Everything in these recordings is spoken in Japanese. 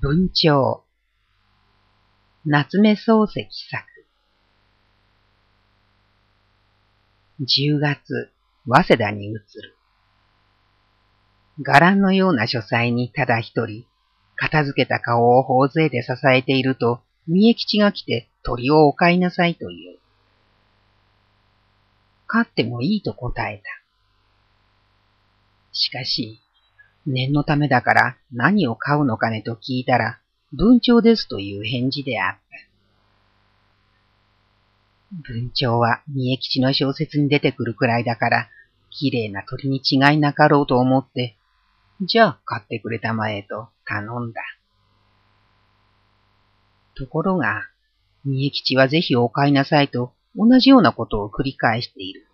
文鳥夏目漱石作10月、早稲田に移る。伽藍のような書斎にただ一人、片付けた顔を頬杖で支えていると、三重吉が来て鳥をお飼いなさいと言う。飼ってもいいと答えた。しかし、念のためだから何を買うのかねと聞いたら、文鳥ですという返事であった。文鳥は三重吉の小説に出てくるくらいだから、綺麗な鳥に違いなかろうと思って、じゃあ買ってくれたまえと頼んだ。ところが、三重吉はぜひお買いなさいと同じようなことを繰り返している。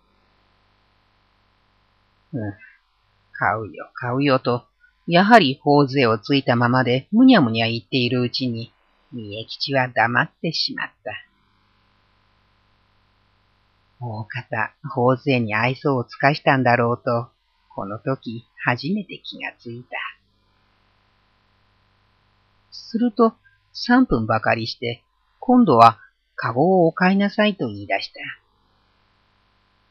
うん、買うよ、買うよと、やはり頬杖をついたままでむにゃむにゃ言っているうちに、三重吉は黙ってしまった。大方、頬杖に愛想を尽かしたんだろうと、この時初めて気がついた。すると、三分ばかりして、今度は、カゴをお買いなさいと言い出した。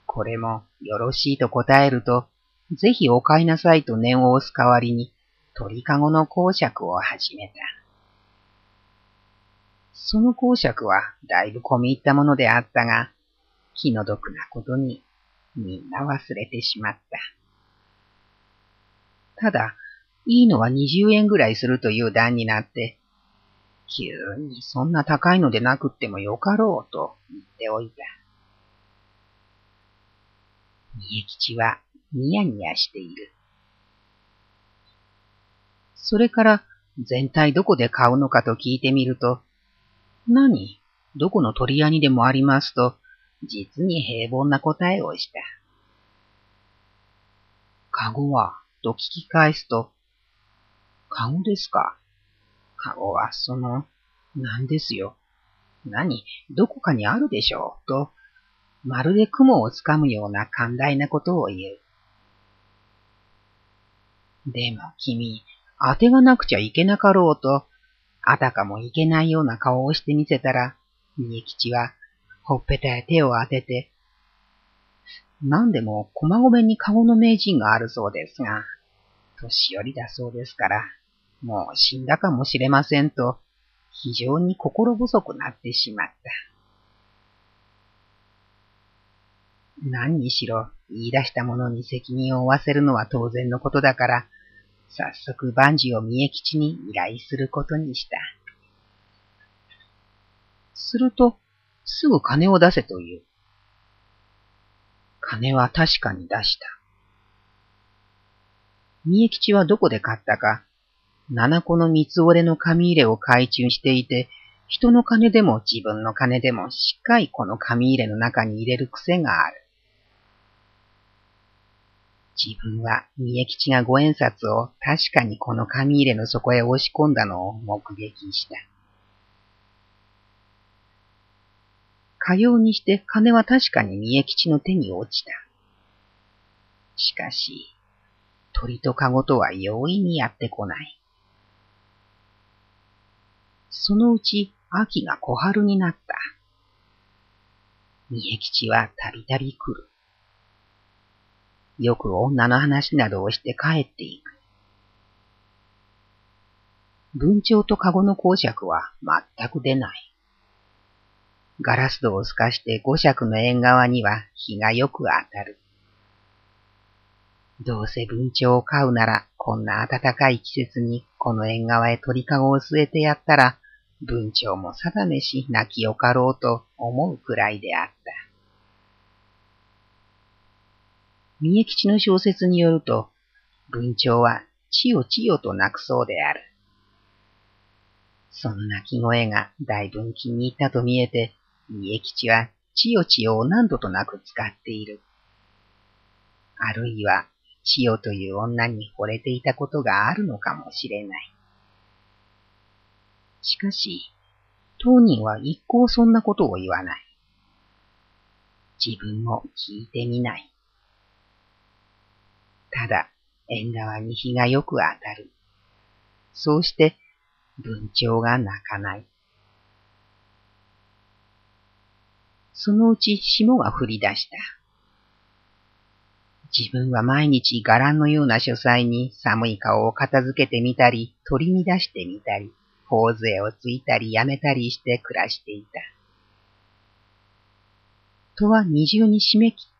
これも、よろしいと答えると、ぜひお買いなさいと念を押す代わりに、鳥かごの公爵を始めた。その公爵はだいぶ込み入ったものであったが、気の毒なことにみんな忘れてしまった。ただ、いいのは20円ぐらいするという段になって、急にそんな高いのでなくってもよかろうと言っておいた。三重吉はニヤニヤしている。それから全体どこで買うのかと聞いてみると、何？どこの鳥屋にでもありますと、実に平凡な答えをした。かごは？と聞き返すと、かごですか？かごはその、なんですよ。何？どこかにあるでしょうと、まるで雲をつかむような寛大なことを言う。でも君、当てがなくちゃいけなかろうと、あたかもいけないような顔をしてみせたら、三重吉は、ほっぺたへ手を当てて、何でも駒込に顔の名人があるそうですが、年寄りだそうですから、もう死んだかもしれませんと、非常に心細くなってしまった。何にしろ言い出した者に責任を負わせるのは当然のことだから、早速万事を三重吉に依頼することにした。すると、すぐ金を出せという。金は確かに出した。三重吉はどこで買ったか、七個の三つ折れの紙入れを改鋳していて、人の金でも自分の金でもしっかりこの紙入れの中に入れる癖がある。自分は三重吉が五円札を確かにこの紙入れの底へ押し込んだのを目撃した。かようにして金は確かに三重吉の手に落ちた。しかし、鳥と籠とは容易にやってこない。そのうち秋が小春になった。三重吉はたびたび来る。よく女の話などをして帰っていく。文鳥と籠の公爵は全く出ない。ガラス戸を透かして五尺の縁側には日がよく当たる。どうせ文鳥を飼うなら、こんな暖かい季節にこの縁側へ鳥籠を据えてやったら、文鳥も定めし泣きよかろうと思うくらいであった。三重吉の小説によると、文鳥は千代千代と鳴くそうである。その鳴き声が大分気に入ったと見えて、三重吉は千代千代を何度となく使っている。あるいは、千代という女に惚れていたことがあるのかもしれない。しかし、当人は一向そんなことを言わない。自分も聞いてみない。ただ、縁側に日がよく当たる。そうして、文鳥が鳴かない。そのうち霜が降り出した。自分は毎日伽藍のような書斎に寒い顔を片付けてみたり、取り乱してみたり、頬杖をついたりやめたりして暮らしていた。戸は二重に締め切った。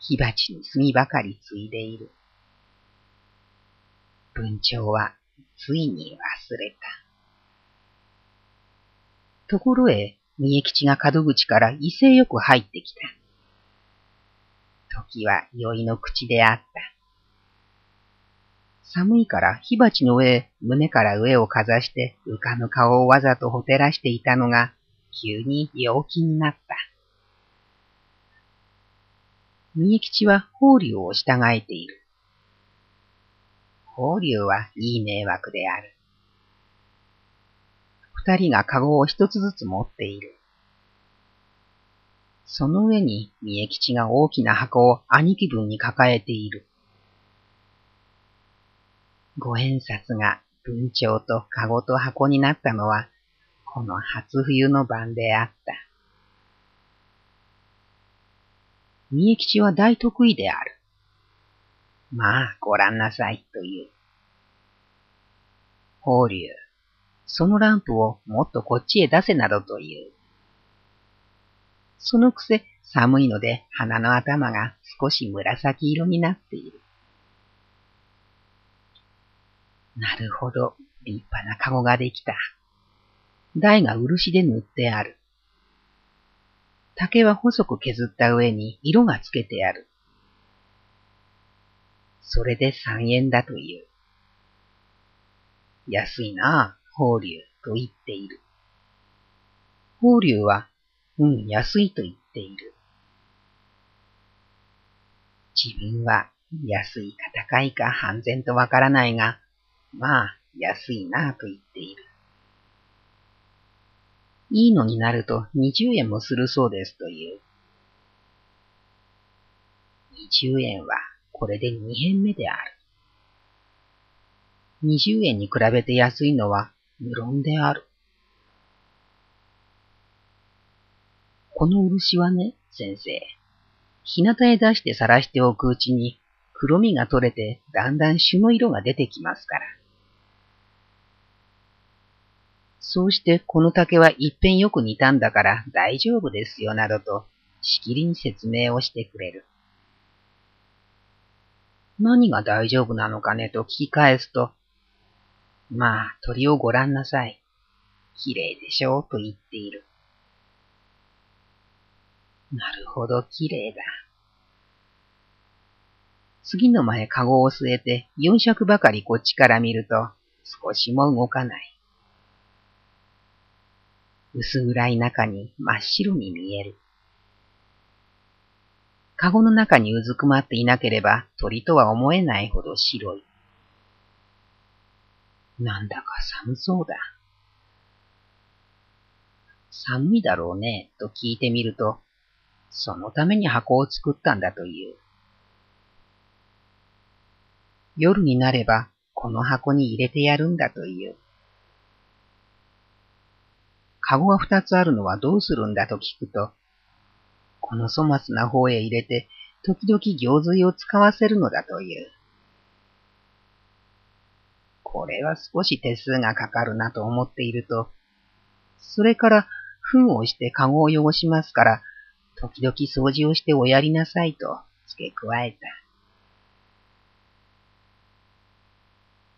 火鉢に炭ばかりついでいる。文鳥はついに忘れた。ところへ、三重吉が角口から威勢よく入ってきた。時は酔いの口であった。寒いから火鉢の上胸から上をかざして浮かぬ顔をわざとほてらしていたのが急に陽気になった。三重吉は法隆を従えている。法隆はいい迷惑である。二人がカゴを一つずつ持っている。その上に三重吉が大きな箱を兄貴分に抱えている。五円札が文鳥とカゴと箱になったのは、この初冬の晩であった。三重吉は大得意である。まあ、ご覧なさい、という。法隆、そのランプをもっとこっちへ出せなどという。そのくせ寒いので鼻の頭が少し紫色になっている。なるほど、立派なカゴができた。台が漆で塗ってある。竹は細く削った上に色がつけてある。それで三円だという。安いなあ、法隆と言っている。法隆は、うん、安いと言っている。自分は安いか高いか半然とわからないが、まあ、安いなあと言っている。いいのになると20円もするそうですという。20円はこれで2編目である。20円に比べて安いのは無論である。この漆はね、先生。日向へ出して晒しておくうちに黒みが取れてだんだん朱の色が出てきますから。そうしてこの竹は一遍よく似たんだから大丈夫ですよなどとしきりに説明をしてくれる。何が大丈夫なのかねと聞き返すと、まあ、鳥をご覧なさい。綺麗でしょうと言っている。なるほど、綺麗だ。次の前、カゴを据えて、四尺ばかりこっちから見ると、少しも動かない。薄暗い中に真っ白に見える。カゴの中にうずくまっていなければ鳥とは思えないほど白い。なんだか寒そうだ。寒いだろうね、と聞いてみると、そのために箱を作ったんだという。夜になれば、この箱に入れてやるんだという。カゴが二つあるのはどうするんだと聞くと、この粗末な方へ入れて、時々行水を使わせるのだという。これは少し手数がかかるなと思っていると、それから糞をしてカゴを汚しますから、時々掃除をしておやりなさいと付け加えた。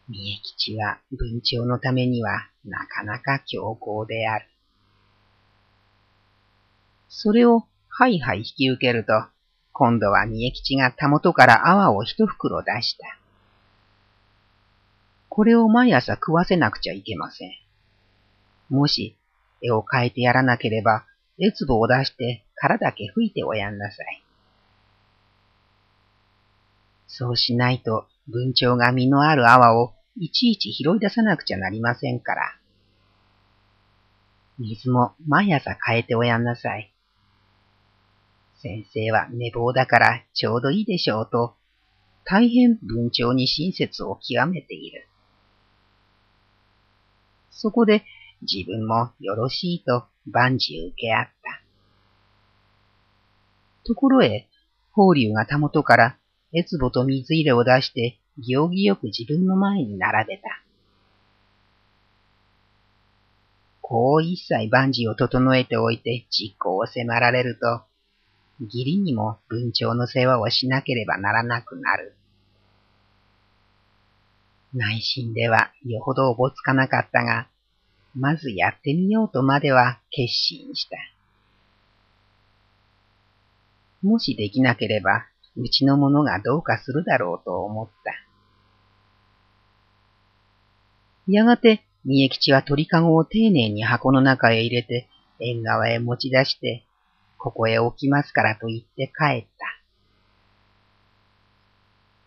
三重吉は文鳥のためにはなかなか強硬である。それをはいはい引き受けると、今度は三重吉がたもとから泡を一袋出した。これを毎朝食わせなくちゃいけません。もし、絵を描いてやらなければ、絵壺を出して殻だけ吹いておやんなさい。そうしないと、文鳥が実のある泡をいちいち拾い出さなくちゃなりませんから。水も毎朝変えておやんなさい。先生は寝坊だからちょうどいいでしょうと、大変文鳥に親切を極めている。そこで自分もよろしいと万事受け合った。ところへ、法隆がたもとからえつぼと水入れを出して、行儀よく自分の前に並べた。こう一切万事を整えておいて実行を迫られると、義理にも文鳥の世話をしなければならなくなる。内心ではよほどおぼつかなかったが、まずやってみようとまでは決心した。もしできなければ、うちの者がどうかするだろうと思った。やがて、三重吉は鳥かごを丁寧に箱の中へ入れて、縁側へ持ち出して、ここへ置きますからと言って帰った。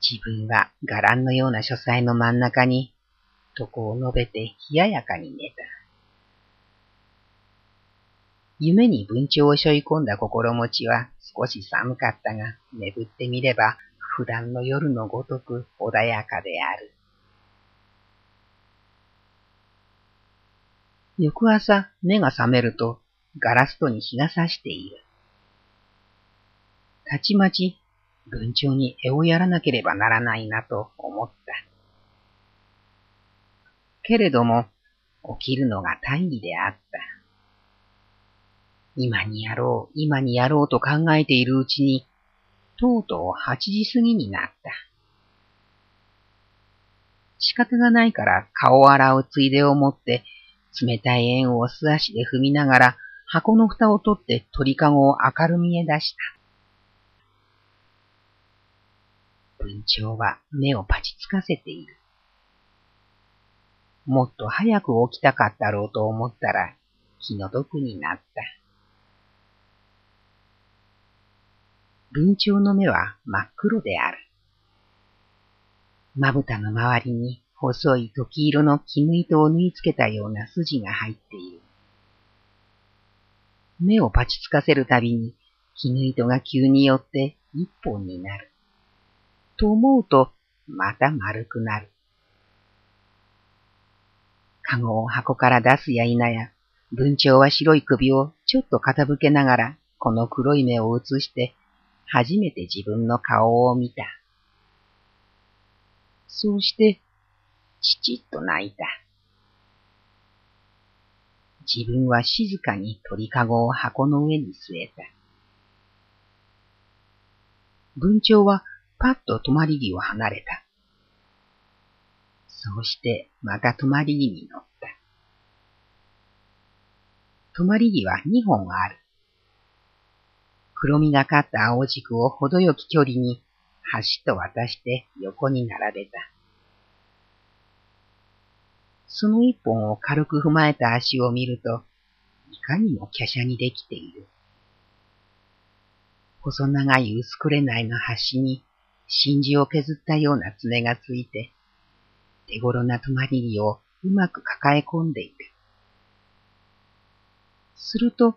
自分は伽藍のような書斎の真ん中に、床を述べて冷ややかに寝た。夢に文鳥を背負い込んだ心持ちは少し寒かったが、眠ってみれば普段の夜のごとく穏やかである。翌朝、目が覚めると、ガラス戸に日が差している。たちまち、文鳥に絵をやらなければならないなと思った。けれども、起きるのが大義であった。今にやろう、今にやろうと考えているうちに、とうとう八時過ぎになった。仕方がないから顔を洗うついでを持って、冷たい円を素足で踏みながら箱の蓋を取って鳥かごを明るみへ出した。文鳥は目をパチつかせている。もっと早く起きたかったろうと思ったら気の毒になった。文鳥の目は真っ黒である。まぶたの周りに細い時色の絹糸を縫い付けたような筋が入っている。目をパチつかせるたびに絹糸が急によって一本になる。と思うとまた丸くなる。かごを箱から出すや否や、文鳥は白い首をちょっと傾けながら、この黒い目を映して初めて自分の顔を見た。そうして、ちちっと泣いた。自分は静かに鳥かごを箱の上に据えた。文鳥はパッと止まり木を離れた。そうしてまた止まり木に乗った。止まり木は二本ある。黒みがかった青軸を程よき距離に橋と渡して横に並べた。その一本を軽く踏まえた足を見ると、いかにも華奢にできている。細長い薄くれないの端に真珠を削ったような爪がついて、手頃な止まり木をうまく抱え込んでいる。すると、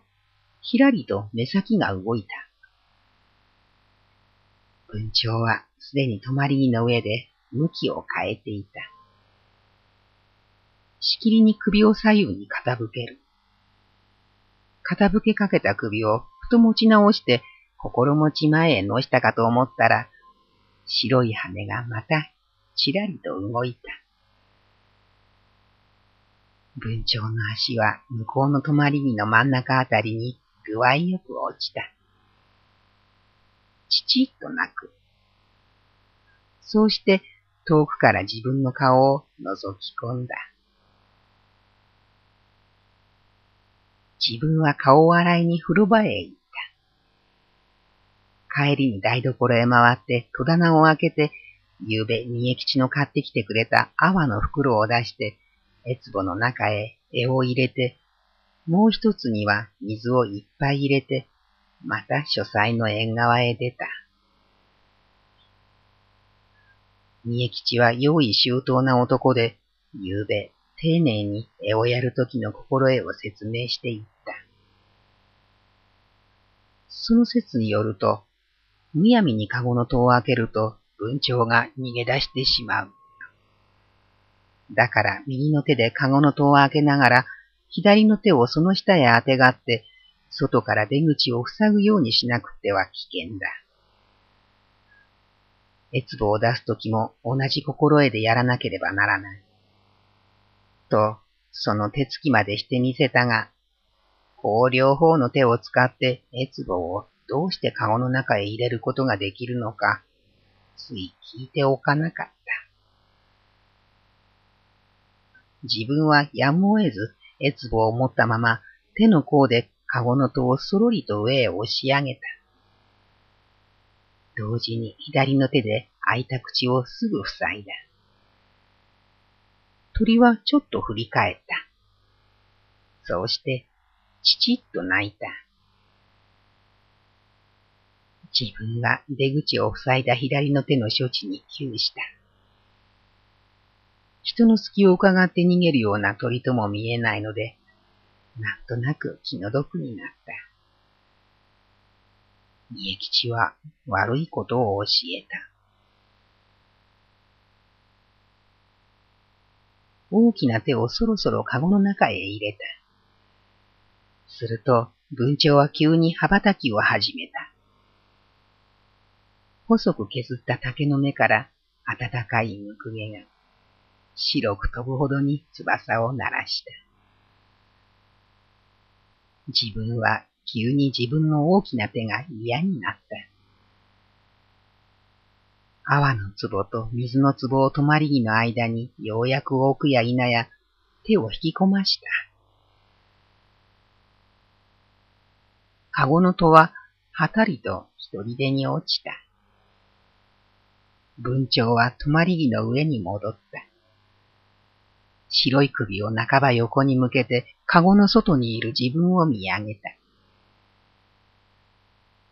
ひらりと目先が動いた。文鳥はすでに止まり木の上で向きを変えていた。しきりに首を左右に傾ける。傾けかけた首をふと持ち直して心持ち前へ乗したかと思ったら、白い羽がまたちらりと動いた。文鳥の足は向こうの止まり木の真ん中あたりに具合よく落ちた。ちちっと泣く。そうして遠くから自分の顔を覗き込んだ。自分は顔を洗いに風呂場へ行っ。帰りに台所へ回って戸棚を開けて、ゆうべ三重吉の買ってきてくれた泡の袋を出して、えつぼの中へ絵を入れて、もう一つには水をいっぱい入れて、また書斎の縁側へ出た。三重吉は用意周到な男で、ゆうべ丁寧に絵をやるときの心得を説明していった。その説によると、むやみにカゴの戸を開けると文鳥が逃げ出してしまう。だから右の手でカゴの戸を開けながら、左の手をその下へ当てがって、外から出口を塞ぐようにしなくては危険だ。エツボを出すときも同じ心得でやらなければならない。と、その手つきまでしてみせたが、こう両方の手を使ってエツボをどうしてカゴの中へ入れることができるのか、つい聞いておかなかった。自分はやむを得ず、エツボを持ったまま、手の甲でカゴの戸をそろりと上へ押し上げた。同時に左の手で開いた口をすぐ塞いだ。鳥はちょっと振り返った。そうして、ちちっと泣いた。自分が出口を塞いだ左の手の処置に窮した。人の隙を伺って逃げるような鳥とも見えないので、なんとなく気の毒になった。家吉は悪いことを教えた。大きな手をそろそろカゴの中へ入れた。すると、文鳥は急に羽ばたきを始めた。細く削った竹の目から暖かいむくげが白く飛ぶほどに翼を鳴らした。自分は急に自分の大きな手が嫌になった。泡の壺と水の壺を止まり木の間にようやく置くや否や手を引き込ました。かごの戸ははたりと一人でに落ちた。文鳥は止まり木の上に戻った。白い首を半ば横に向けて、カゴの外にいる自分を見上げた。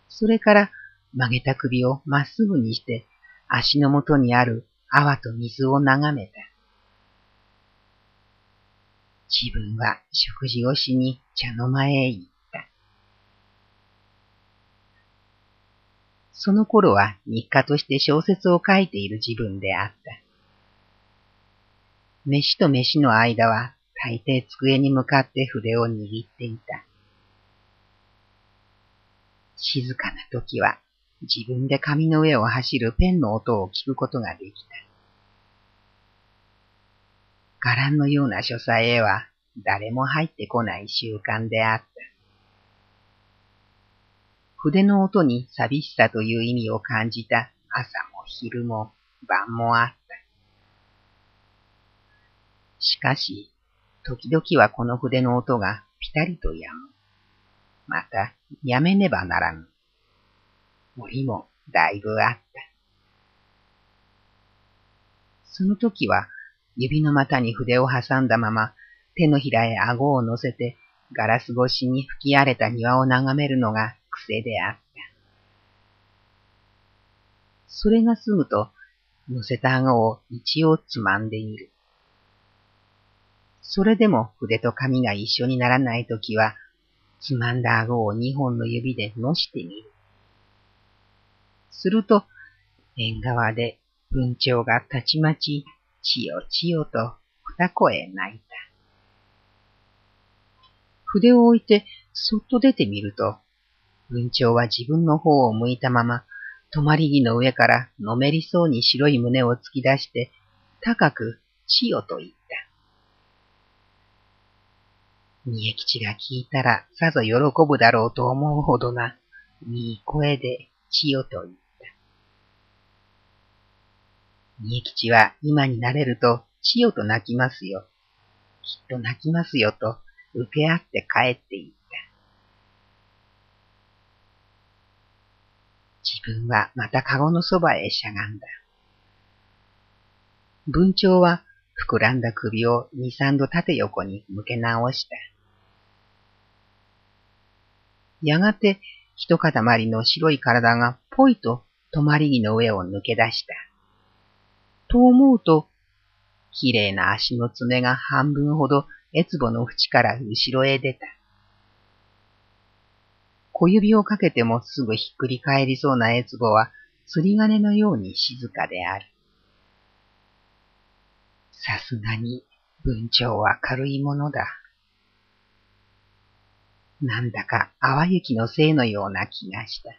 それから曲げた首をまっすぐにして、足の元にある泡と水を眺めた。自分は食事をしに茶の間へ行った。その頃は日課として小説を書いている自分であった。飯と飯の間は大抵机に向かって筆を握っていた。静かな時は自分で紙の上を走るペンの音を聞くことができた。伽藍のような書斎へは誰も入ってこない習慣であった。筆の音に寂しさという意味を感じた朝も昼も晩もあった。しかし、時々はこの筆の音がぴたりと止む。また、やめねばならぬ。森もだいぶあった。その時は、指の股に筆を挟んだまま、手のひらへ顎を乗せて、ガラス越しに吹き荒れた庭を眺めるのが癖であった。それが済むと、乗せた顎を一応つまんでみる。それでも筆と紙が一緒にならないときは、つまんだ顎を二本の指でのしてみる。すると、縁側で文鳥がたちまち、ちよちよと二声泣いた。筆を置いてそっと出てみると、文鳥は自分の方を向いたまま、止まり木の上からのめりそうに白い胸を突き出して、高くちよと言った。三重吉が聞いたらさぞ喜ぶだろうと思うほどな、いい声で千代と言った。三重吉は今になれると千代と泣きますよ。きっと泣きますよと受け合って帰っていった。自分はまた籠のそばへしゃがんだ。文鳥は膨らんだ首を二三度縦横に向け直した。やがて一塊の白い体がぽいと止まり木の上を抜け出した。と思うと、綺麗な足の爪が半分ほどエツボの縁から後ろへ出た。小指をかけてもすぐひっくり返りそうなエツボは釣り鐘のように静かである。さすがに文鳥は軽いものだ。なんだか淡雪のせいのような気がした。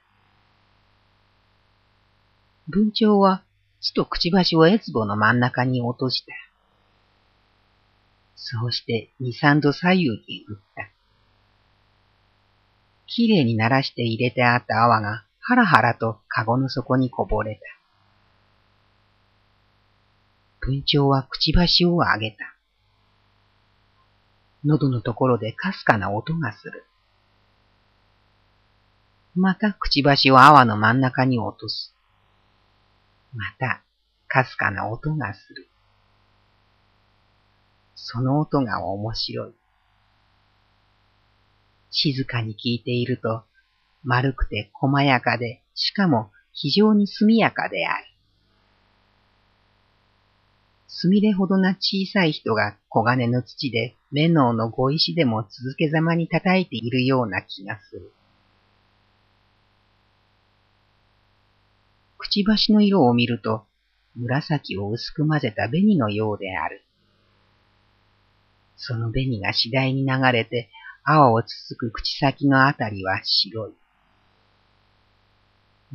文鳥はちとくちばしをエツボの真ん中に落とした。そうして二三度左右に振った。きれいに鳴らして入れてあった泡がハラハラとカゴの底にこぼれた。文鳥はくちばしを上げた。喉のところでかすかな音がする。またくちばしを泡の真ん中に落とす。また、かすかな音がする。その音が面白い。静かに聞いていると、丸くて細やかで、しかも非常に速やかである。すみれほどな小さい人が黄金の土で目のの小石でも続けざまに叩いているような気がする。くちばしの色を見ると、紫を薄く混ぜた紅のようである。その紅が次第に流れて、青をつつく口先のあたりは白い。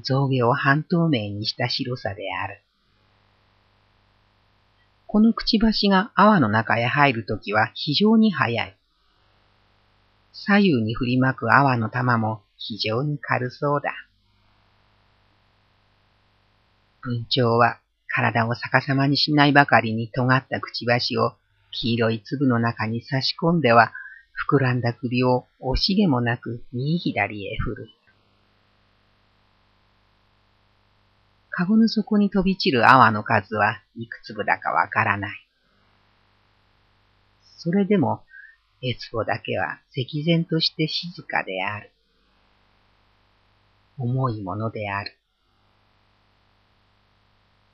象牙を半透明にした白さである。このくちばしが泡の中へ入るときは非常に速い。左右に振りまく泡の玉も非常に軽そうだ。文鳥は体を逆さまにしないばかりに尖ったくちばしを黄色い粒の中に差し込んでは、膨らんだ首を惜しげもなく右左へ振る。かごの底に飛び散る泡の数はいく粒だかわからない。それでも、エツボだけは赤然として静かである。重いものである。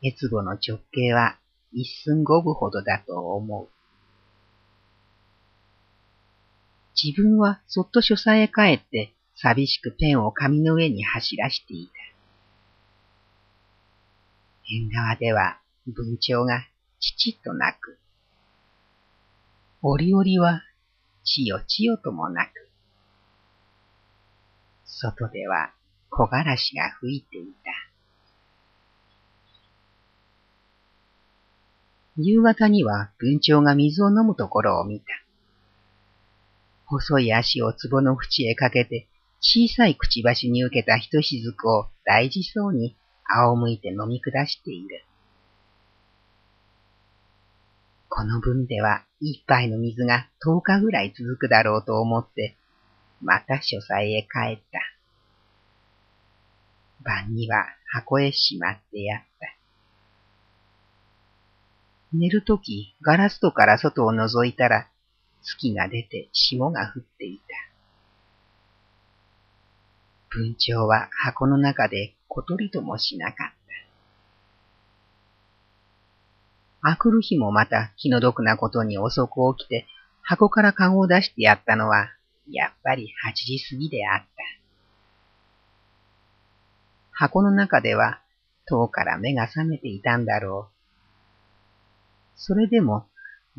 越後の直径は一寸五分ほどだと思う。自分はそっと書斎へ帰って寂しくペンを紙の上に走らしていた。縁側では文鳥がちちっと鳴く。折々はちよちよともなく。外では木枯らしが吹いていた。夕方には文鳥が水を飲むところを見た。細い足を壺の縁へかけて、小さいくちばしに受けたひとしずくを大事そうに仰向いて飲み下している。この分では一杯の水が十日ぐらい続くだろうと思って、また書斎へ帰った。晩には箱へしまってやった。寝るとき、ガラス戸から外を覗いたら、月が出て霜が降っていた。文鳥は箱の中で小鳥ともしなかった。あくる日もまた気の毒なことに遅く起きて、箱から籠を出してやったのは、やっぱり八時過ぎであった。箱の中では、遠から目が覚めていたんだろう。それでも、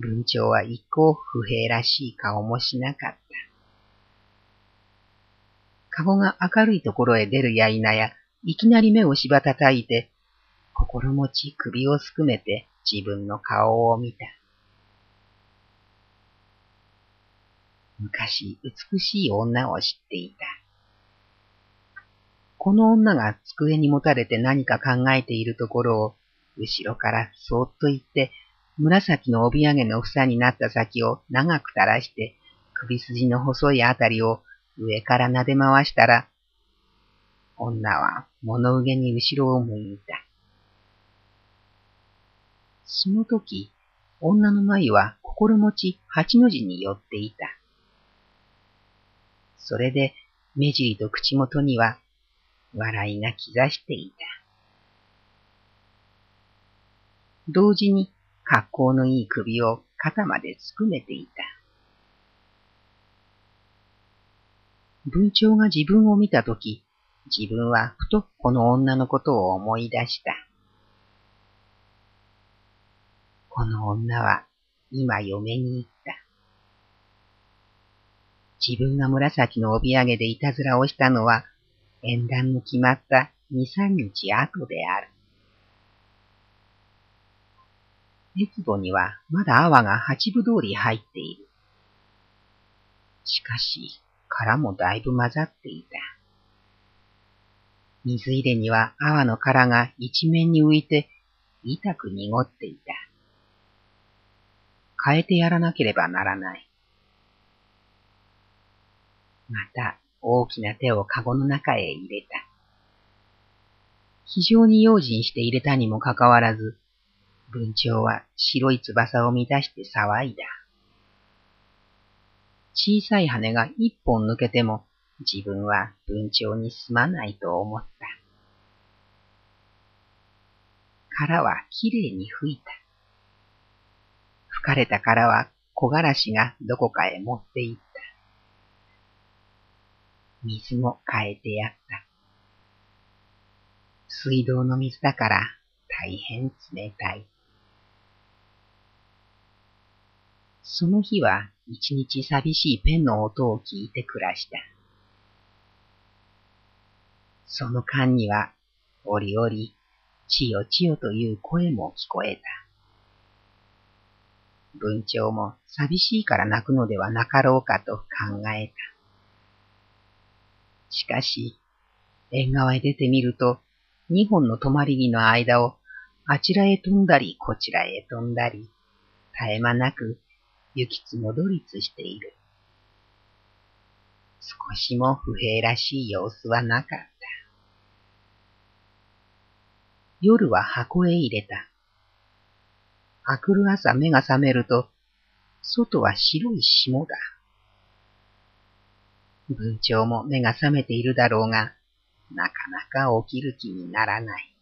文鳥は一向不平らしい顔もしなかった。カゴが明るいところへ出るや否や、いきなり目をしばたたいて、心持ち首をすくめて自分の顔を見た。昔美しい女を知っていた。この女が机に持たれて何か考えているところを、後ろからそーっと言って紫の帯揚げの房になった先を長く垂らして、首筋の細いあたりを上から撫で回したら、女は物憂げに後ろを向いた。その時、女の眉は心持ち八の字に寄っていた。それで目尻と口元には笑いが刻していた。同時に格好のいい首を肩まですくめていた。文鳥が自分を見たとき、自分はふとこの女のことを思い出した。この女は今嫁に行った。自分が紫の帯揚げでいたずらをしたのは、縁談の決まった二三日後である。熱壺にはまだ泡が八分通り入っている。しかし、殻もだいぶ混ざっていた。水入れには泡の殻が一面に浮いて痛く濁っていた。変えてやらなければならない。また大きな手をカゴの中へ入れた。非常に用心して入れたにもかかわらず、文鳥は白い翼を乱して騒いだ。小さい羽が一本抜けても自分は文鳥にすまないと思った。殻はきれいに吹いた。吹かれた殻は木枯らしがどこかへ持って行った。水も変えてやった。水道の水だから大変冷たい。その日は一日寂しいペンの音を聞いて暮らした。その間には、折々、ちよちよという声も聞こえた。文鳥も寂しいから泣くのではなかろうかと考えた。しかし、縁側へ出てみると、二本の止まり木の間をあちらへ飛んだりこちらへ飛んだり、絶え間なく行きつ戻りつしている。少しも不平らしい様子はなかった。夜は箱へ入れた。あくる朝目が覚めると、外は白い霜だ。文鳥も目が覚めているだろうが、なかなか起きる気にならない。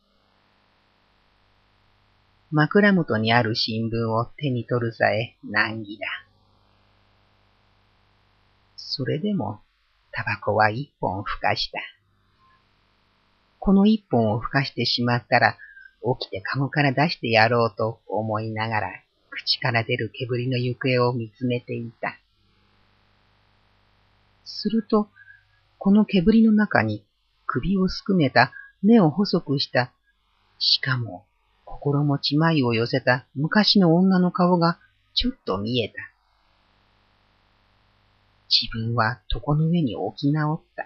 枕元にある新聞を手に取るさえ難儀だ。それでも、タバコは一本ふかした。この一本をふかしてしまったら、起きてカゴから出してやろうと思いながら、口から出る煙の行方を見つめていた。すると、この煙の中に首をすくめた目を細くした、しかも心持ち眉を寄せた昔の女の顔がちょっと見えた。自分は床の上に置き直った。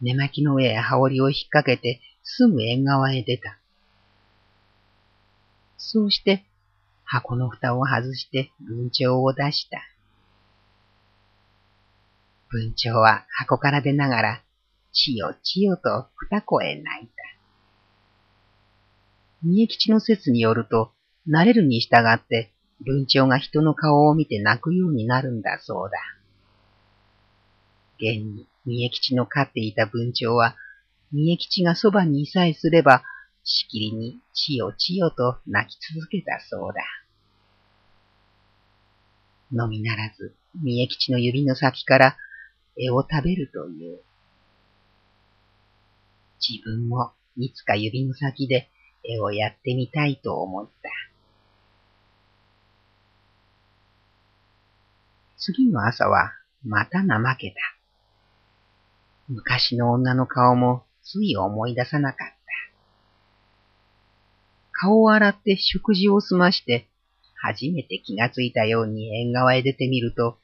寝巻きの上へ羽織を引っ掛けてすぐ縁側へ出た。そうして箱の蓋を外して文鳥を出した。文鳥は箱から出ながら、ちよちよと二声泣いた。三重吉の説によると、慣れるに従って、文鳥が人の顔を見て泣くようになるんだそうだ。現に、三重吉の飼っていた文鳥は、三重吉がそばにいさえすれば、しきりにちよちよと泣き続けたそうだ。のみならず、三重吉の指の先から絵を食べるという。自分もいつか指の先で絵をやってみたいと思った。次の朝はまた怠けた。昔の女の顔もつい思い出さなかった。顔を洗って食事を済まして、初めて気がついたように縁側へ出てみると、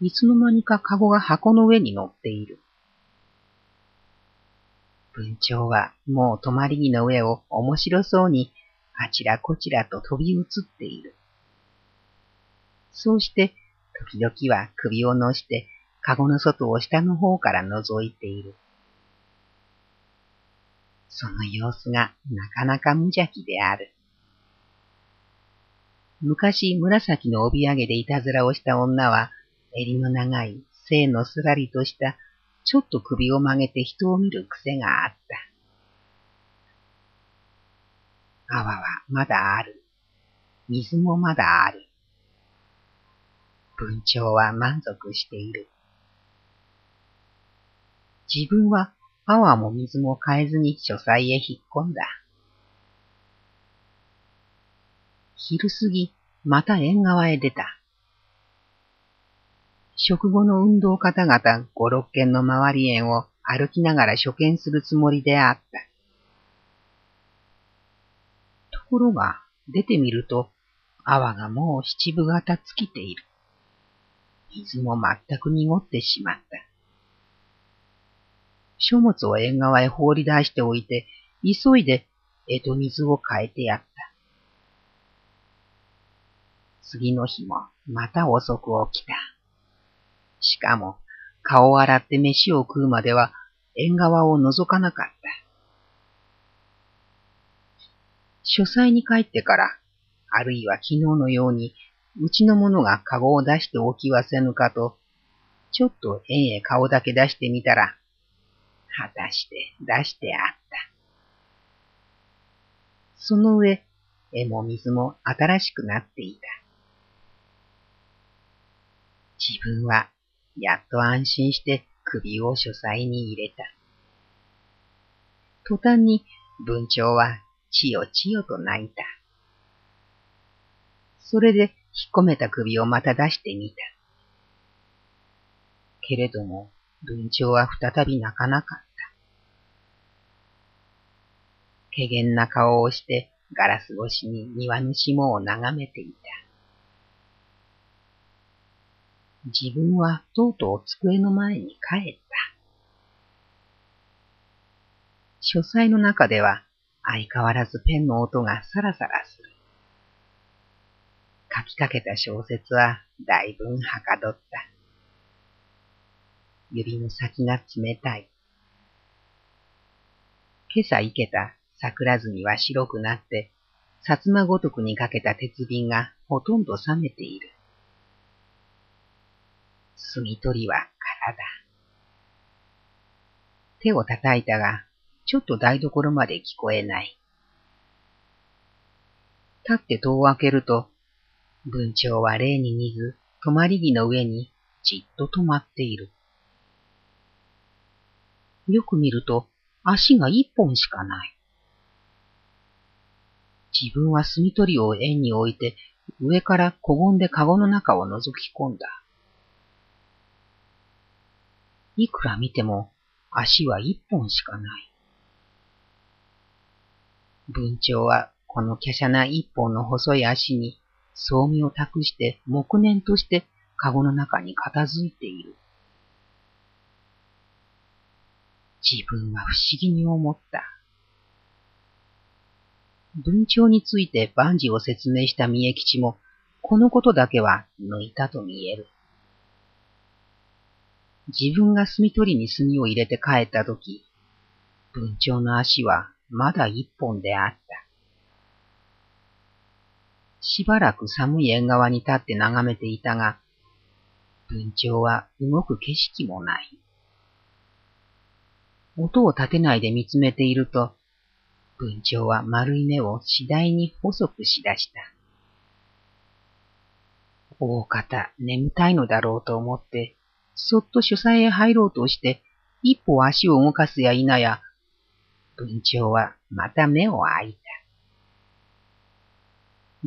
いつの間にかカゴが箱の上に乗っている。文鳥はもう止まり木の上を面白そうにあちらこちらと飛び移っている。そうして時々は首を乗してカゴの外を下の方から覗いている。その様子がなかなか無邪気である。昔紫の帯揚げでいたずらをした女は襟の長い、背のすらりとした、ちょっと首を曲げて人を見る癖があった。泡はまだある。水もまだある。文鳥は満足している。自分は泡も水も変えずに書斎へ引っ込んだ。昼過ぎ、また縁側へ出た。食後の運動方々五六軒の周り園を歩きながら所見するつもりであった。ところが、出てみると、泡がもう七分方尽きている。水も全く濁ってしまった。書物を縁側へ放り出しておいて、急いで江戸水を変えてやった。次の日もまた遅く起きた。しかも、顔を洗って飯を食うまでは縁側を覗かなかった。書斎に帰ってから、あるいは昨日のように、うちの者が籠を出しておきはせぬかと、ちょっと縁へ顔だけ出してみたら、果たして出してあった。その上、絵も水も新しくなっていた。自分はやっと安心して首を書斎に入れた。途端に文鳥はちよちよと泣いた。それで引っ込めた首をまた出してみた。けれども文鳥は再び泣かなかった。怪げな顔をしてガラス越しに庭の霜を眺めていた。自分はとうとう机の前に帰った。書斎の中では相変わらずペンの音がサラサラする。書きかけた小説はだいぶんはかどった。指の先が冷たい。今朝生けた桜炭は白くなって、薩摩ごとくにかけた鉄瓶がほとんど冷めている。炭取りは空だ。手を叩いたが、ちょっと台所まで聞こえない。立って戸を開けると、文鳥は例に似ず、止まり木の上にじっと止まっている。よく見ると、足が一本しかない。自分は炭取りを円に置いて、上から小言で籠の中を覗き込んだ。いくら見ても足は一本しかない。文鳥はこの華奢な一本の細い足に装備を託して木念として籠の中に片付いている。自分は不思議に思った。文鳥について万事を説明した三重吉も、このことだけは抜いたと見える。自分が炭取りに炭を入れて帰ったとき、文鳥の足はまだ一本であった。しばらく寒い縁側に立って眺めていたが、文鳥は動く景色もない。音を立てないで見つめていると、文鳥は丸い目を次第に細くしだした。大方眠たいのだろうと思って、そっと書斎へ入ろうとして、一歩足を動かすや否や、文鳥はまた目を開いた。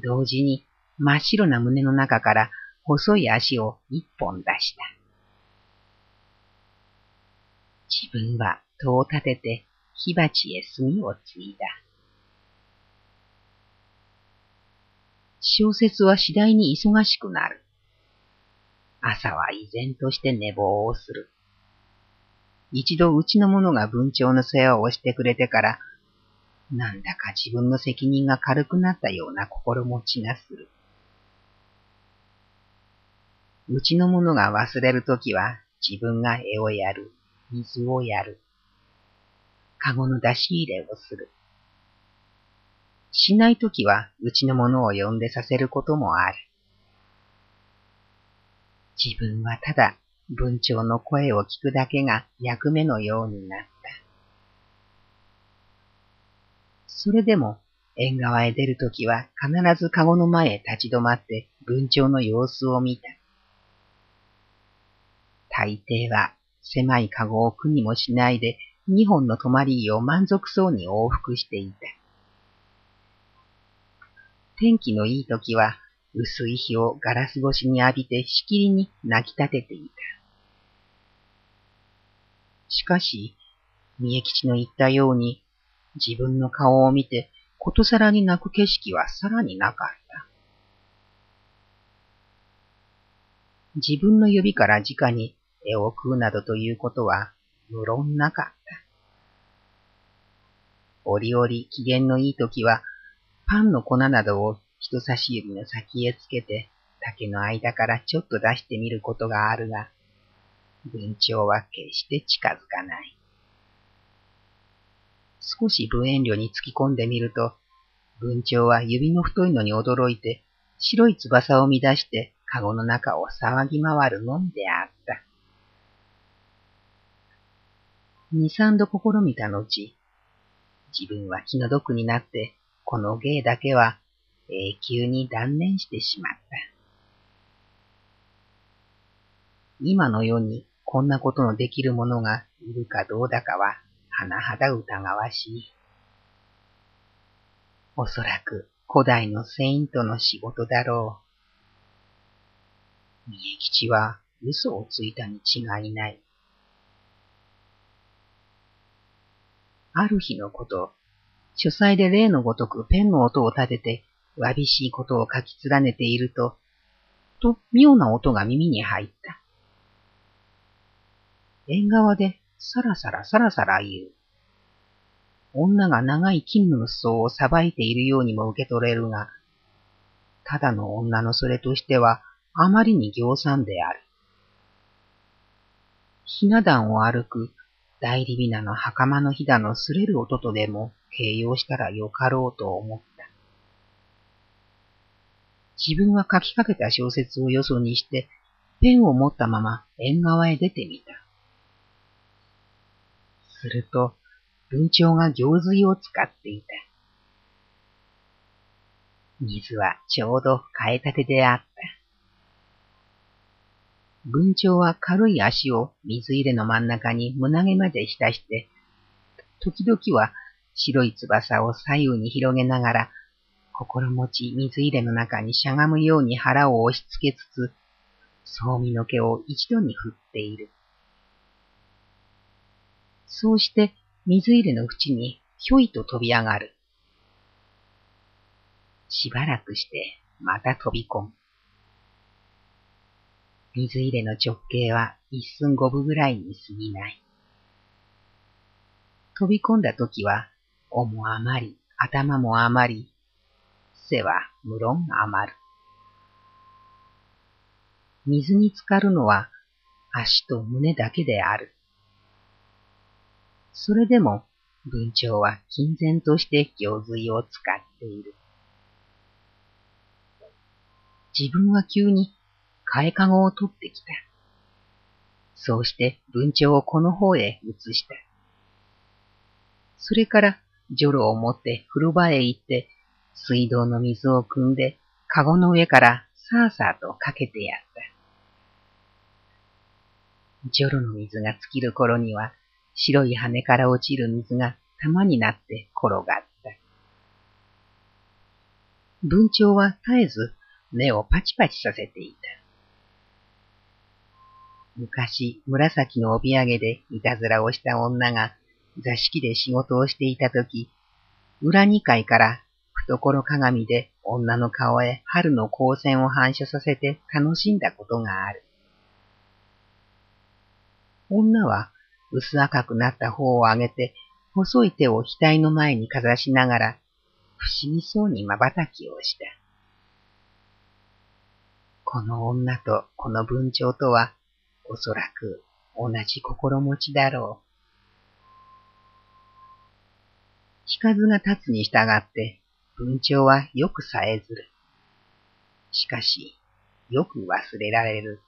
同時に真っ白な胸の中から細い足を一本出した。自分は戸を立てて火鉢へ炭を継いだ。小説は次第に忙しくなる。朝は依然として寝坊をする。一度うちの者が文鳥の世話をしてくれてから、なんだか自分の責任が軽くなったような心持ちがする。うちの者が忘れるときは自分が絵をやる、水をやる。カゴの出し入れをする。しないときはうちの者を呼んでさせることもある。自分はただ文鳥の声を聞くだけが役目のようになった。それでも縁側へ出るときは必ず籠の前へ立ち止まって文鳥の様子を見た。大抵は狭い籠を苦にもしないで二本の泊まりを満足そうに往復していた。天気のいい時は薄い日をガラス越しに浴びてしきりに泣き立てていた。しかし、三重吉の言ったように、自分の顔を見てことさらに泣く景色はさらになかった。自分の指から直に絵を食うなどということは無論なかった。折々機嫌のいい時は、パンの粉などを人差し指の先へつけて、竹の間からちょっと出してみることがあるが、文鳥は決して近づかない。少し無遠慮に突き込んでみると、文鳥は指の太いのに驚いて、白い翼を乱して、カゴの中を騒ぎ回るのみであった。二三度試みた後、自分は気の毒になって、この芸だけは永久に断念してしまった。今の世にこんなことのできる者がいるかどうだかは、甚だ疑わしい。おそらく古代のセイントの仕事だろう。三重吉は嘘をついたに違いない。ある日のこと、書斎で例のごとくペンの音を立てて、わびしいことを書き連ねていると、と妙な音が耳に入った。縁側でさらさらさらさら言う。女が長い金の裾をさばいているようにも受け取れるが、ただの女のそれとしてはあまりに行産である。ひな壇を歩く代理ビナの袴のひだの擦れる音とでも形容したらよかろうと思った。自分は書きかけた小説をよそにして、ペンを持ったまま縁側へ出てみた。すると、文鳥が行水を使っていた。水はちょうど替えたてであった。文鳥は軽い足を水入れの真ん中に胸毛まで浸して、時々は白い翼を左右に広げながら、心持ち水入れの中にしゃがむように腹を押し付けつつ、そうみの毛を一度に振っている。そうして水入れの縁にひょいと飛び上がる。しばらくしてまた飛び込む。水入れの直径は一寸五分ぐらいに過ぎない。飛び込んだ時は、尾も余り、頭も余り、背は無論余る。水に浸かるのは足と胸だけである。それでも文鳥は金然として行水を使っている。自分は急に替えかごを取ってきた。そうして文鳥をこの方へ移した。それから、ジョロを持って風呂場へ行って、水道の水を汲んで、かごの上からさあさあとかけてやった。ジョロの水が尽きる頃には、白い羽から落ちる水が玉になって転がった。文鳥は絶えず目をパチパチさせていた。昔、紫の帯揚げでいたずらをした女が座敷で仕事をしていたとき、裏二階から懐鏡で女の顔へ春の光線を反射させて楽しんだことがある。女は薄赤くなった方を上げて、細い手を額の前にかざしながら、不思議そうに瞬きをした。この女とこの文鳥とは、おそらく同じ心持ちだろう。聞かずが立つに従って、文鳥はよくさえずる。しかし、よく忘れられる。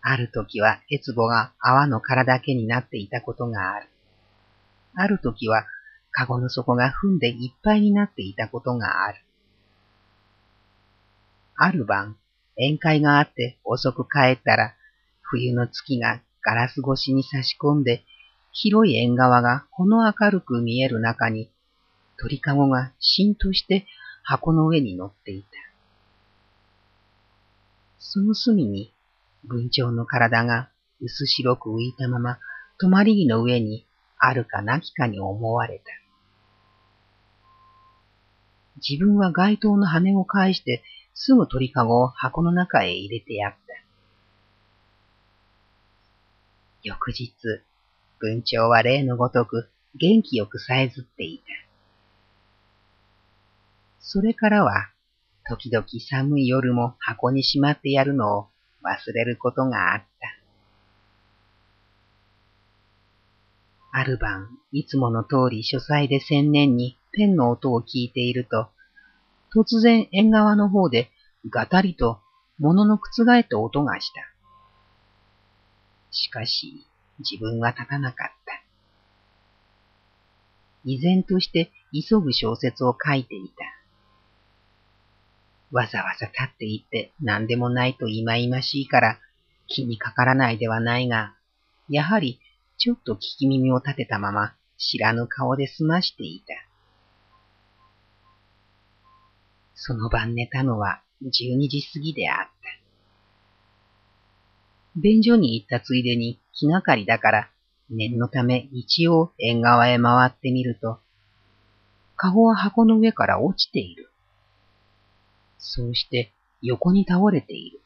ある時は、エツボが泡の殻だけになっていたことがある。ある時は、カゴの底が踏んでいっぱいになっていたことがある。ある晩、宴会があって遅く帰ったら、冬の月がガラス越しに差し込んで、広い縁側がほの明るく見える中に、鳥かごがしんとして箱の上に乗っていた。その隅に文鳥の体が薄白く浮いたまま、止まり木の上にあるかなきかに思われた。自分は街灯の羽を返してすぐ鳥かごを箱の中へ入れてやった。翌日、文鳥は例のごとく元気よくさえずっていた。それからは、時々寒い夜も箱にしまってやるのを忘れることがあった。ある晩、いつもの通り書斎で千年にペンの音を聞いていると、突然縁側の方でガタリと物の覆った音がした。しかし、自分は立たなかった。依然として急ぐ小説を書いていた。わざわざ立っていって何でもないと忌々しいから気にかからないではないが、やはりちょっと聞き耳を立てたまま知らぬ顔で済ましていた。その晩寝たのは十二時過ぎであった。便所に行ったついでに気がかりだから念のため一応縁側へ回ってみると、カゴは箱の上から落ちている。そうして横に倒れている。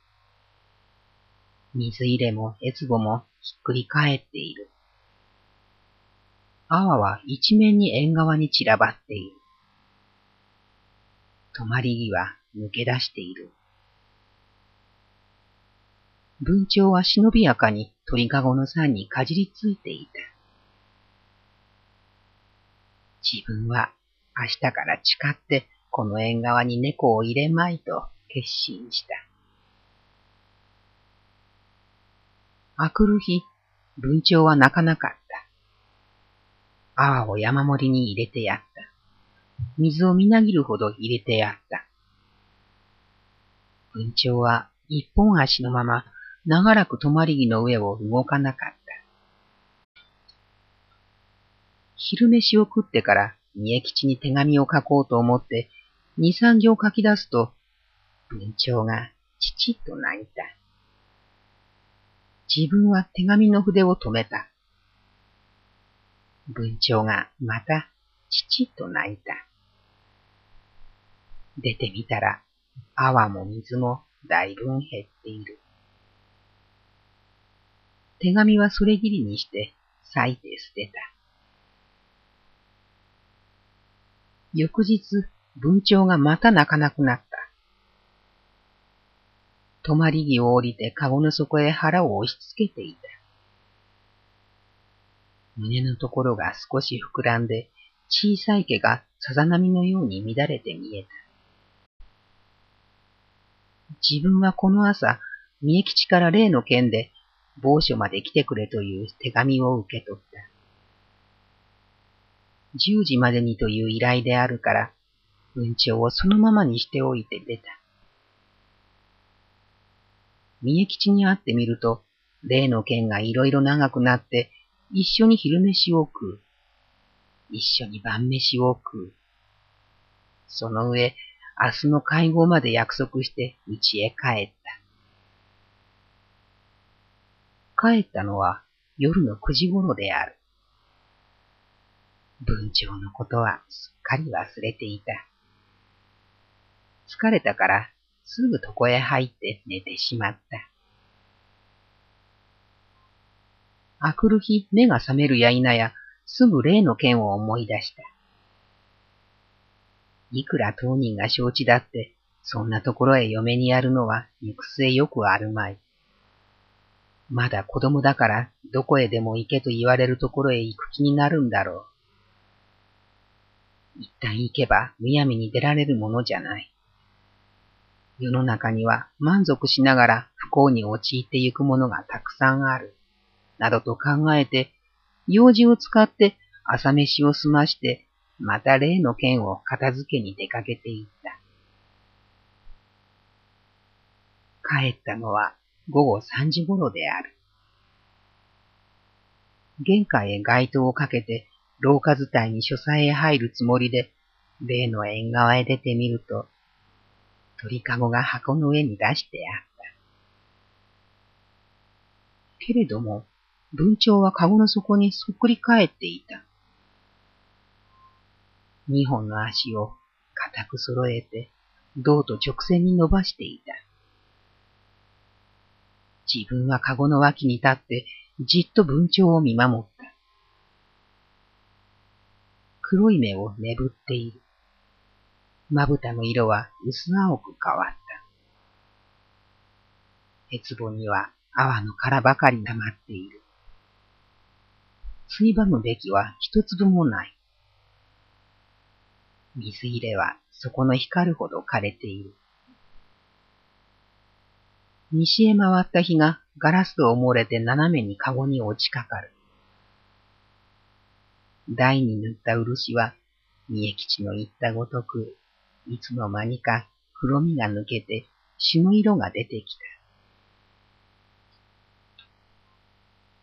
水入れもエツボもひっくり返っている。泡は一面に縁側に散らばっている。止まり木は抜け出している。文鳥は忍びやかに鳥かごの山にかじりついていた。自分は明日から誓ってこの縁側に猫を入れまいと決心した。あくる日、文鳥は泣かなかった。泡を山盛りに入れてやった。水をみなぎるほど入れてやった。文鳥は一本足のまま長らく止まり木の上を動かなかった。昼飯を食ってから三重吉に手紙を書こうと思って二三行書き出すと文鳥がちちっと泣いた。自分は手紙の筆を止めた。文鳥がまたちちっと泣いた。出てみたら、泡も水もだいぶん減っている。手紙はそれぎりにして裂いて捨てた。翌日、文鳥がまた泣かなくなった。泊まり木を降りて籠の底へ腹を押し付けていた。胸のところが少し膨らんで、小さい毛がさざ波のように乱れて見えた。自分はこの朝、三重吉から例の件で、某所まで来てくれという手紙を受け取った。十時までにという依頼であるから、文鳥をそのままにしておいて出た。三重吉に会ってみると、例の件がいろいろ長くなって、一緒に昼飯を食う。一緒に晩飯を食う。その上、明日の会合まで約束して家へ帰った。帰ったのは夜の9時頃である。文鳥のことはすっかり忘れていた。疲れたからすぐ床へ入って寝てしまった。あくる日目が覚めるや否や、すぐ例の件を思い出した。いくら当人が承知だって、そんなところへ嫁にやるのは行く末よくあるまい。まだ子供だからどこへでも行けと言われるところへ行く気になるんだろう。一旦行けばむやみに出られるものじゃない。世の中には満足しながら不幸に陥ってゆくものがたくさんある。などと考えて、用事を使って朝飯を済ましてまた例の件を片付けに出かけていった。帰ったのは午後三時頃である。玄関へ街灯をかけて廊下伝いに書斎へ入るつもりで、例の縁側へ出てみると、鳥かごが箱の上に出してあった。けれども、文鳥はかごの底にそっくり返っていた。二本の足を固く揃えて、銅と直線に伸ばしていた。自分はかごの脇に立ってじっと文鳥を見守った。黒い目を眠っている。まぶたの色は薄青く変わった。鉄棒には泡の殻ばかり溜まっている。ついばむべきは一粒もない。水入れは底の光るほど枯れている。西へ回った日がガラスと漏れて斜めにカゴに落ちかかる。台に塗った漆は、三重吉の言ったごとく、いつの間にか黒みが抜けて、朱の色が出てきた。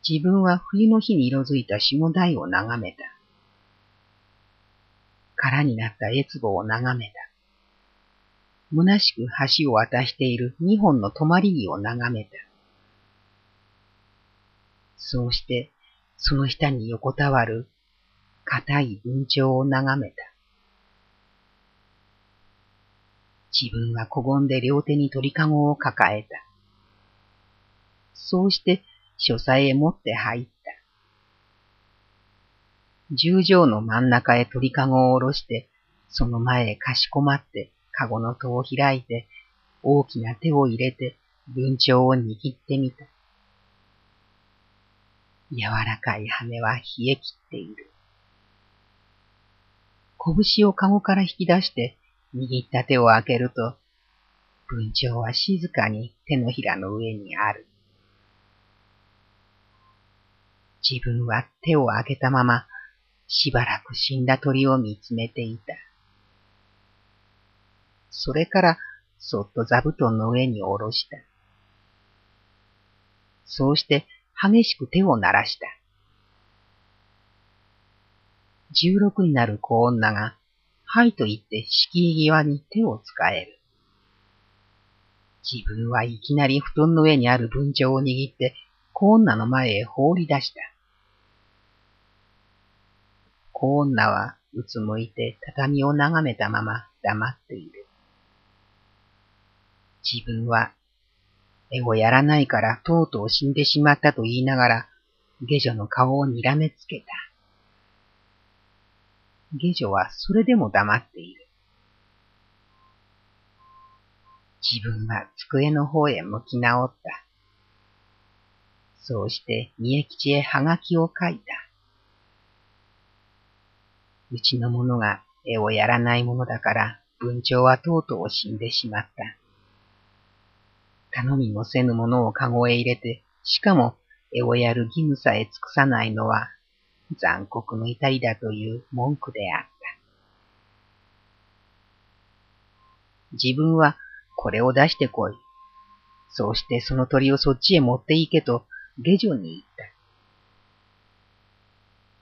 自分は冬の日に色づいた下台を眺めた。空になった越棒を眺めた。虚しく橋を渡している二本の止まり木を眺めた。そうして、その下に横たわる硬い文鳥を眺めた。自分はこごんで両手に鳥かごを抱えた。そうして書斎へ持って入った。十条の真ん中へ鳥かごを下ろして、その前へかしこまって、かごの戸を開いて、大きな手を入れて、文鳥を握ってみた。柔らかい羽は冷え切っている。拳をかごから引き出して、握った手を開けると、文鳥は静かに手のひらの上にある。自分は手を上げたまま、しばらく死んだ鳥を見つめていた。それから、そっと座布団の上に下ろした。そうして、激しく手を鳴らした。十六になる子女が、はいと言って敷居際に手を使える。自分はいきなり布団の上にある文鳥を握って、子女の前へ放り出した。子女はうつむいて畳を眺めたまま黙っている。自分は、絵をやらないからとうとう死んでしまったと言いながら、下女の顔を睨めつけた。下女はそれでも黙っている。自分は机の方へ向き直った。そうして三重吉へはがきを書いた。うちの者が絵をやらないものだから文鳥はとうとう死んでしまった。頼みもせぬものをかごへ入れて、しかも絵をやる義務さえ尽くさないのは残酷の至りだという文句であった。自分はこれを出してこい。そうしてその鳥をそっちへ持って行けと下女に言った。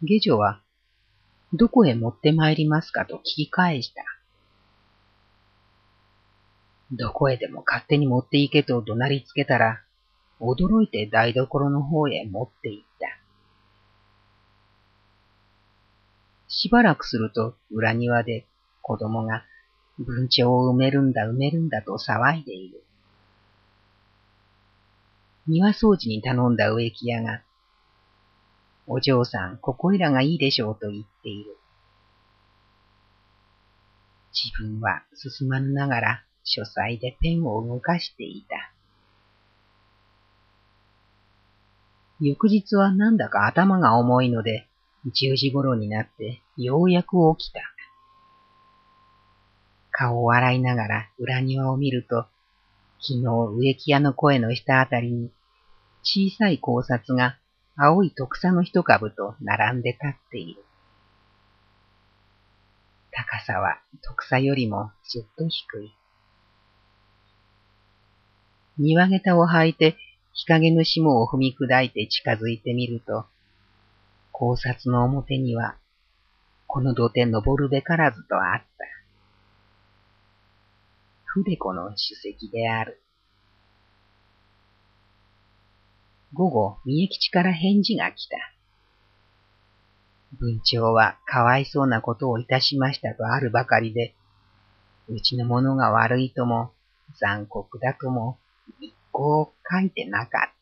下女は、どこへ持って参りますかと聞き返した。どこへでも勝手に持って行けと怒鳴りつけたら、驚いて台所の方へ持って行った。しばらくすると裏庭で子供が文鳥を埋めるんだ埋めるんだと騒いでいる。庭掃除に頼んだ植木屋が、お嬢さん、ここいらがいいでしょうと言っている。自分は進まぬながら書斎でペンを動かしていた。翌日はなんだか頭が重いので、十時頃になってようやく起きた。顔を洗いながら裏庭を見ると、昨日植木屋の声の下あたりに小さい考察が青い特草の一株と並んで立っている。高さは特草よりもずっと低い。庭下駄を履いて日陰の霜を踏み砕いて近づいてみると、考察の表にはこの土手登るべからずとあった。筆子の主席である。午後、三重吉から返事が来た。文鳥はかわいそうなことをいたしましたとあるばかりで、うちの者が悪いとも、残酷だとも、一向書いてなかった。